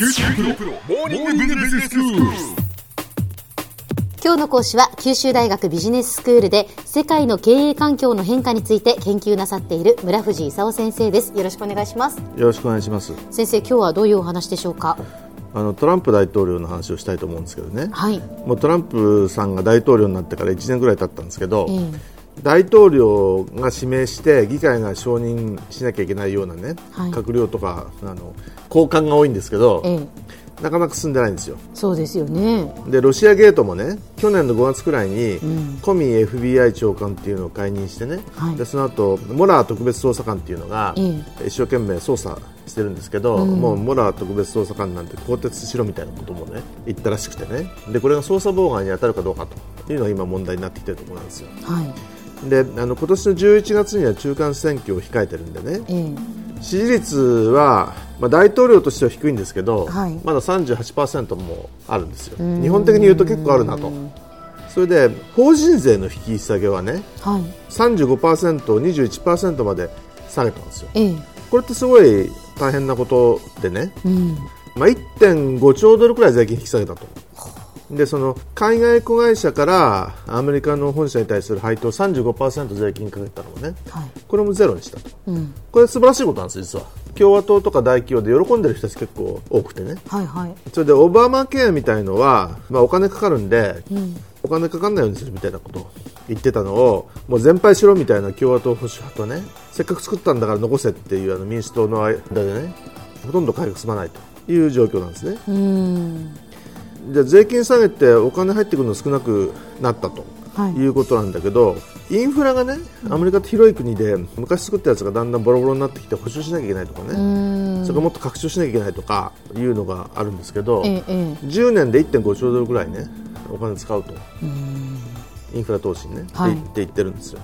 今日の講師は九州大学ビジネススクールで世界の経営環境の変化について研究なさっている村藤勲先生です。よろしくお願いします。よろしくお願いします。先生今日はどういうお話でしょうか？あのトランプ大統領の話をしたいと思うんですけどね、はい。もうトランプさんが大統領になってから1年ぐらい経ったんですけど、ええ大統領が指名して議会が承認しなきゃいけないようなね、はい。閣僚とかあの高官が多いんですけど、ええ。なかなか進んでないんですよ。そうですよね。でロシアゲートもね去年の5月くらいに、ん。コミ FBI 長官っていうのを解任してね、はい。でその後モラー特別捜査官っていうのが、え一生懸命捜査してるんですけど、もうモラー特別捜査官なんて更迭しろみたいなこともね言ったらしくてね。でこれが捜査妨害に当たるかどうかというのが今問題になってきてるところなんですよ。はいであの今年の11月には中間選挙を控えてるんでね。ええ。支持率は、まあ、大統領としては低いんですけど、はい。まだ38%もあるんですよ。日本的に言うと結構あるなと。それで法人税の引き下げはねはい。35%を21%まで下げたんですよ。ええ。これってすごい大変なことでね、うん。まあ、1.5兆ドルくらい税金引き下げたとでその海外子会社からアメリカの本社に対する配当35%税金かけたのをね。はい。これもゼロにしたと。うん。これ素晴らしいことなんです実は。共和党とか大企業で喜んでる人たち結構多くてね。はいはい。それでオバマケアみたいのは、まあ、お金かかるんで、ん。お金かかんないようにするみたいなことを言ってたのをもう全廃しろみたいな共和党保守派とねせっかく作ったんだから残せっていうあの民主党の間でねほとんど改革進まないという状況なんですね。うんじゃあ税金下げてお金入ってくるの少なくなったとはい。いうことなんだけど、インフラがねアメリカって広い国で昔作ったやつがだんだんボロボロになってきて補修しなきゃいけないとかね、うん。それもっと拡張しなきゃいけないとかいうのがあるんですけど、えええ10年で1.5兆ドルぐらいねお金使うと。インフラ投資にね、はい。って言ってるんですよ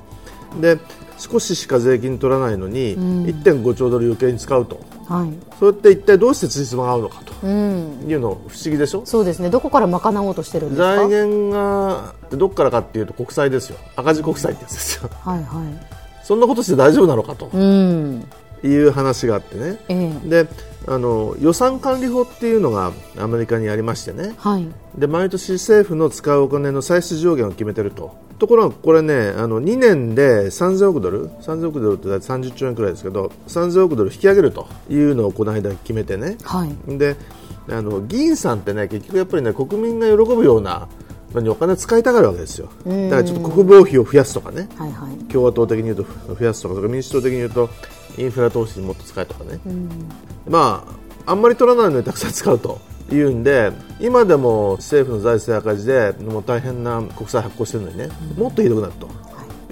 で少ししか税金取らないのに、1.5兆ドル余計に使うと。えはい。それって一体どうしてつじつまが合うのかと。うん。いうの不思議でしょ？そうですね。どこから賄おうとしてるんですか？財源がどこからかっていうと国債ですよ。赤字国債ってやつですよ。はいはい。そんなことして大丈夫なのかと。うん。いう話があってね、ええ。であの予算管理法っていうのがアメリカにありましてね。はい。で毎年政府の使うお金の歳出上限を決めてるとところがこれねあの2年で3000億ドル3000億ドルって大体30兆円くらいですけど3000億ドル引き上げるというのをこの間決めてね。はい。であの議員さんってね結局やっぱりね国民が喜ぶようなのにお金使いたがるわけですよ。だからちょっと国防費を増やすとかね。はいはい。共和党的に言うと増やすとか民主党的に言うとインフラ投資にもっと使えとかね、まああんまり取らないのにたくさん使うというんで今でも政府の財政赤字でもう大変な国債発行してるのにね、もっとひどくなると。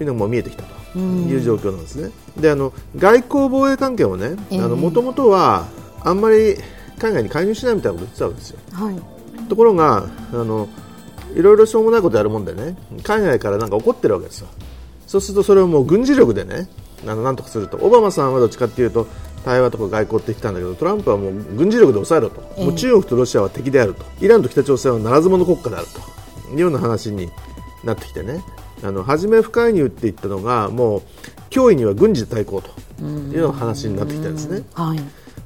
い。うのも見えてきたと。いう状況なんですね。であの外交防衛関係もねええ。もともとはあんまり海外に介入しないみたいなこと言ってたわけですよ。はい。ところがあのいろいろしょうもないことやるもんでね海外からなんか怒ってるわけですよ。そうするとそれをもう軍事力でねあのなんとかすると。オバマさんはどっちかっていうと対話とか外交って言ってたんだけどトランプはもう軍事力で抑えろと、ええもう中国とロシアは敵であると。イランと北朝鮮はならず者国家であると。いうような話になってきてね。あの初め不介入って言ったのがもう脅威には軍事で対抗と。いうような話になってきてるんですね。はい。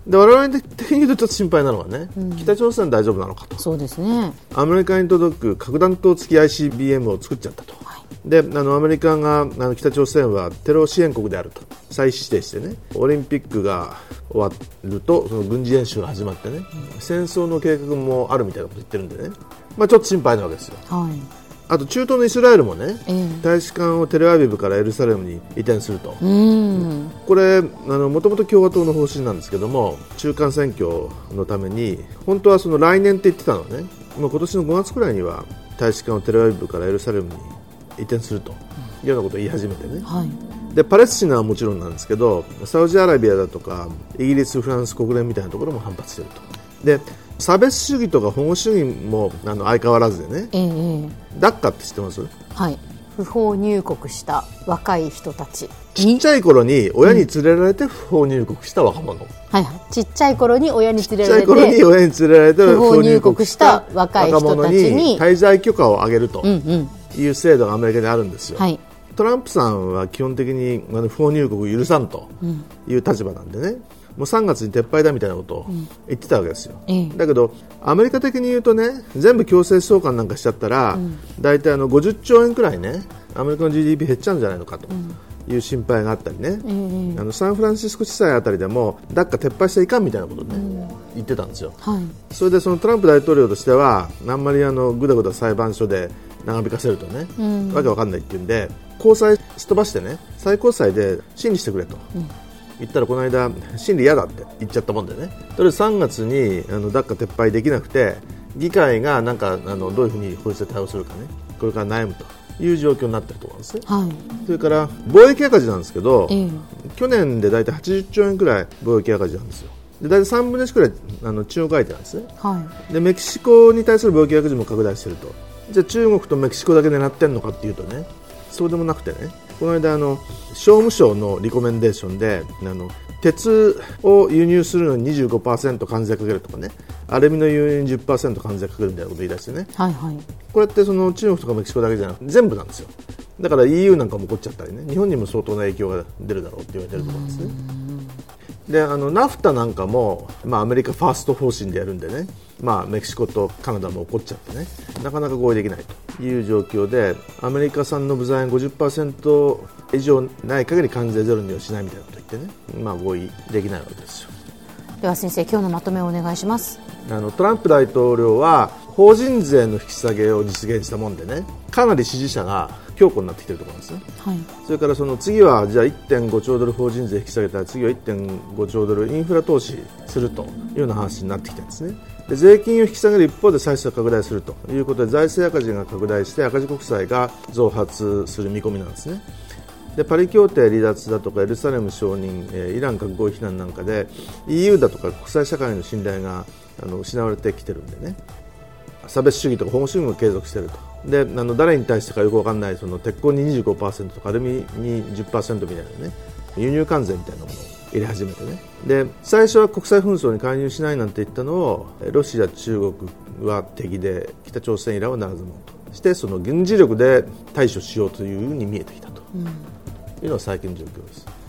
で我々的に言うとちょっと心配なのはね、北朝鮮大丈夫なのかと。そうですね。アメリカに届く核弾頭付き ICBM を作っちゃったと、であのアメリカがあの北朝鮮はテロ支援国であると。再指定してね。オリンピックが終わるとその軍事演習が始まってね、戦争の計画もあるみたいなこと言ってるんでね、まあ、ちょっと心配なわけですよ。はい。あと中東のイスラエルもね、ええ。大使館をテルアビブからエルサレムに移転すると、うん。これもともと共和党の方針なんですけども中間選挙のために本当はその来年って言ってたのね。もう今年の5月くらいには大使館をテルアビブからエルサレムに移転するというようなことを言い始めてね。はい。でパレスチナはもちろんなんですけどサウジアラビアだとかイギリス、フランス国連みたいなところも反発していると。で差別主義とか保護主義もあの相変わらずでね。ええええ。ダッカって知ってます？はい。不法入国した若い人たち。ちっちゃい頃に親に連れられて不法入国した若者、はいはい。ちっちゃい頃に親に連れられちっちゃい頃にて親に連れられて不法入国した若い人たちに若者に。滞在許可をあげると。うんうんいう制度がアメリカにあるんですよ、はい。トランプさんは基本的にあの不法入国を許さんという立場なんでね、もう3月に撤廃だみたいなことを言ってたわけですよ、ええ。だけどアメリカ的に言うとね全部強制送還なんかしちゃったら、大体あの50兆円くらいねアメリカの GDP 減っちゃうんじゃないのかと。いう心配があったりね、あのサンフランシスコ地裁あたりでもダッカ撤廃していかんみたいなことをね、言ってたんですよ。はい。それでそのトランプ大統領としてはあんまりあのぐだぐだ裁判所で長引かせるとね、わけわかんないっていうんで高裁すっ飛ばしてね最高裁で審理してくれと、言ったらこの間審理嫌だって言っちゃったもんでね。とりあえず3月にあのダッカ撤廃できなくて議会がなんかあのどういうふうに法律で対応するかね。これから悩むと。いう状況になってると思うんです。ねはい。それから貿易赤字なんですけど、ええ。去年で大体80兆円くらい貿易赤字なんですよ。で大体3分の1くらいあの中国相手なんですね。はい。でメキシコに対する貿易赤字も拡大しているとじゃあ中国とメキシコだけ狙ってるのかっていうとねそうでもなくてねこの間あの商務省のリコメンデーションであの鉄を輸入するのに25%関税かけるとかねアルミの輸入に10%関税かけるみたいなこと言い出してね。はいはい。これってその中国とかメキシコだけじゃなくて全部なんですよ。だから EU なんかも起こっちゃったりね。日本にも相当な影響が出るだろうって言われてるところですねであのナフタなんかも、まあ、アメリカファースト方針でやるんでね、まあ、メキシコとカナダも起こっちゃってね。なかなか合意できないという状況でアメリカ産の部材が50%以上ない限り関税ゼロにはしないみたいなこと言ってね、まあ、合意できないわけですよ。では先生今日のまとめをお願いします。あのトランプ大統領は法人税の引き下げを実現したもんでねかなり支持者が強固になってきているところなんですね。はい。それからその次はじゃあ1.5兆ドル法人税引き下げたら次は1.5兆ドルインフラ投資するというような話になってきてるんですね。で税金を引き下げる一方で歳出が拡大するということで財政赤字が拡大して赤字国債が増発する見込みなんですね。でパリ協定離脱だとかエルサレム承認、えーイラン核合意非難なんかで EU だとか国際社会の信頼があの失われてきてるんでね差別主義とか保護主義も継続していると。であの誰に対してかよく分かんないその鉄鋼に25%とかアルミに10%みたいなね。輸入関税みたいなものを入れ始めてね。で最初は国際紛争に介入しないなんて言ったのをえロシア、中国は敵で北朝鮮、イランはならず者としてその軍事力で対処しようというふうに見えてきたと。いうのが最近の状況です。